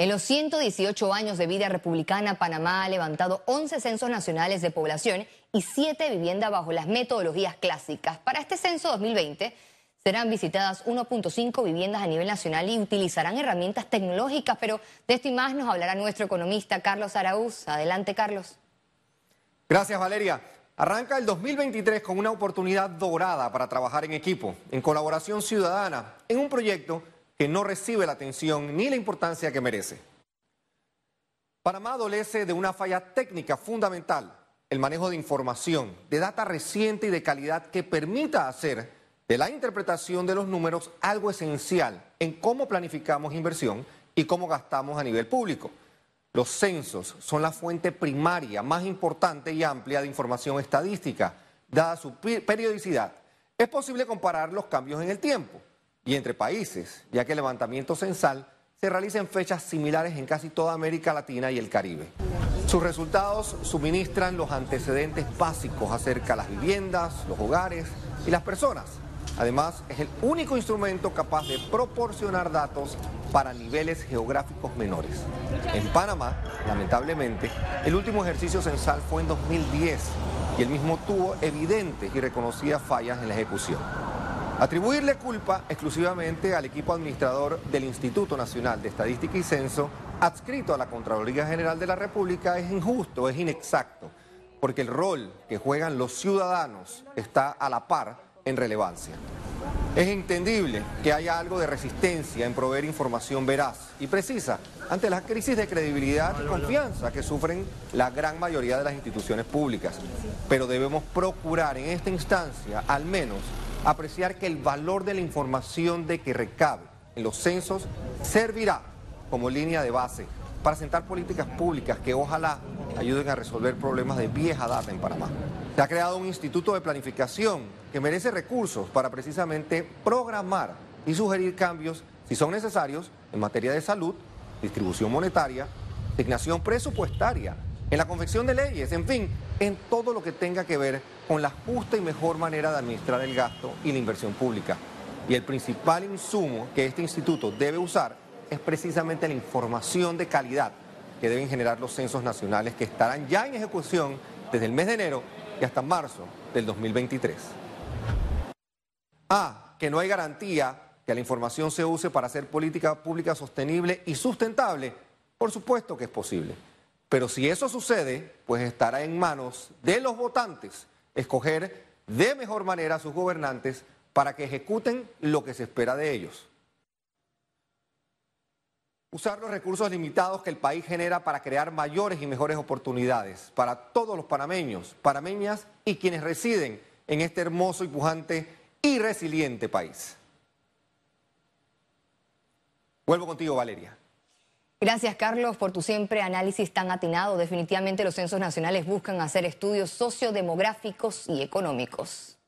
En los 118 años de vida republicana, Panamá ha levantado 11 censos nacionales de población y 7 viviendas bajo las metodologías clásicas. Para este censo 2020 serán visitadas 1.5 viviendas a nivel nacional y utilizarán herramientas tecnológicas, pero de esto y más nos hablará nuestro economista Carlos Araúz. Adelante, Carlos. Gracias, Valeria. Arranca el 2023 con una oportunidad dorada para trabajar en equipo, en colaboración ciudadana, en un proyecto que no recibe la atención ni la importancia que merece. Panamá adolece de una falla técnica fundamental, el manejo de información, de data reciente y de calidad que permita hacer de la interpretación de los números algo esencial en cómo planificamos inversión y cómo gastamos a nivel público. Los censos son la fuente primaria más importante y amplia de información estadística, dada su periodicidad. Es posible comparar los cambios en el tiempo y entre países, ya que el levantamiento censal se realiza en fechas similares en casi toda América Latina y el Caribe. Sus resultados suministran los antecedentes básicos acerca de las viviendas, los hogares y las personas. Además, es el único instrumento capaz de proporcionar datos para niveles geográficos menores. En Panamá, lamentablemente, el último ejercicio censal fue en 2010 y el mismo tuvo evidentes y reconocidas fallas en la ejecución. Atribuirle culpa exclusivamente al equipo administrador del Instituto Nacional de Estadística y Censo, adscrito a la Contraloría General de la República, es injusto, es inexacto, porque el rol que juegan los ciudadanos está a la par en relevancia. Es entendible que haya algo de resistencia en proveer información veraz y precisa ante la crisis de credibilidad y confianza que sufren la gran mayoría de las instituciones públicas, pero debemos procurar en esta instancia al menos apreciar que el valor de la información de que recabe en los censos servirá como línea de base para sentar políticas públicas que ojalá ayuden a resolver problemas de vieja data en Panamá. Se ha creado un instituto de planificación que merece recursos para precisamente programar y sugerir cambios, si son necesarios, en materia de salud, distribución monetaria, asignación presupuestaria, en la confección de leyes, en fin, en todo lo que tenga que ver con la justa y mejor manera de administrar el gasto y la inversión pública. Y el principal insumo que este instituto debe usar es precisamente la información de calidad que deben generar los censos nacionales que estarán ya en ejecución desde el mes de enero y hasta marzo del 2023. Ah, que no hay garantía que la información se use para hacer política pública sostenible y sustentable. Por supuesto que es posible. Pero si eso sucede, pues estará en manos de los votantes escoger de mejor manera a sus gobernantes para que ejecuten lo que se espera de ellos. Usar los recursos limitados que el país genera para crear mayores y mejores oportunidades para todos los panameños, panameñas y quienes residen en este hermoso y pujante y resiliente país. Vuelvo contigo, Valeria. Gracias, Carlos, por tu siempre análisis tan atinado. Definitivamente los censos nacionales buscan hacer estudios sociodemográficos y económicos.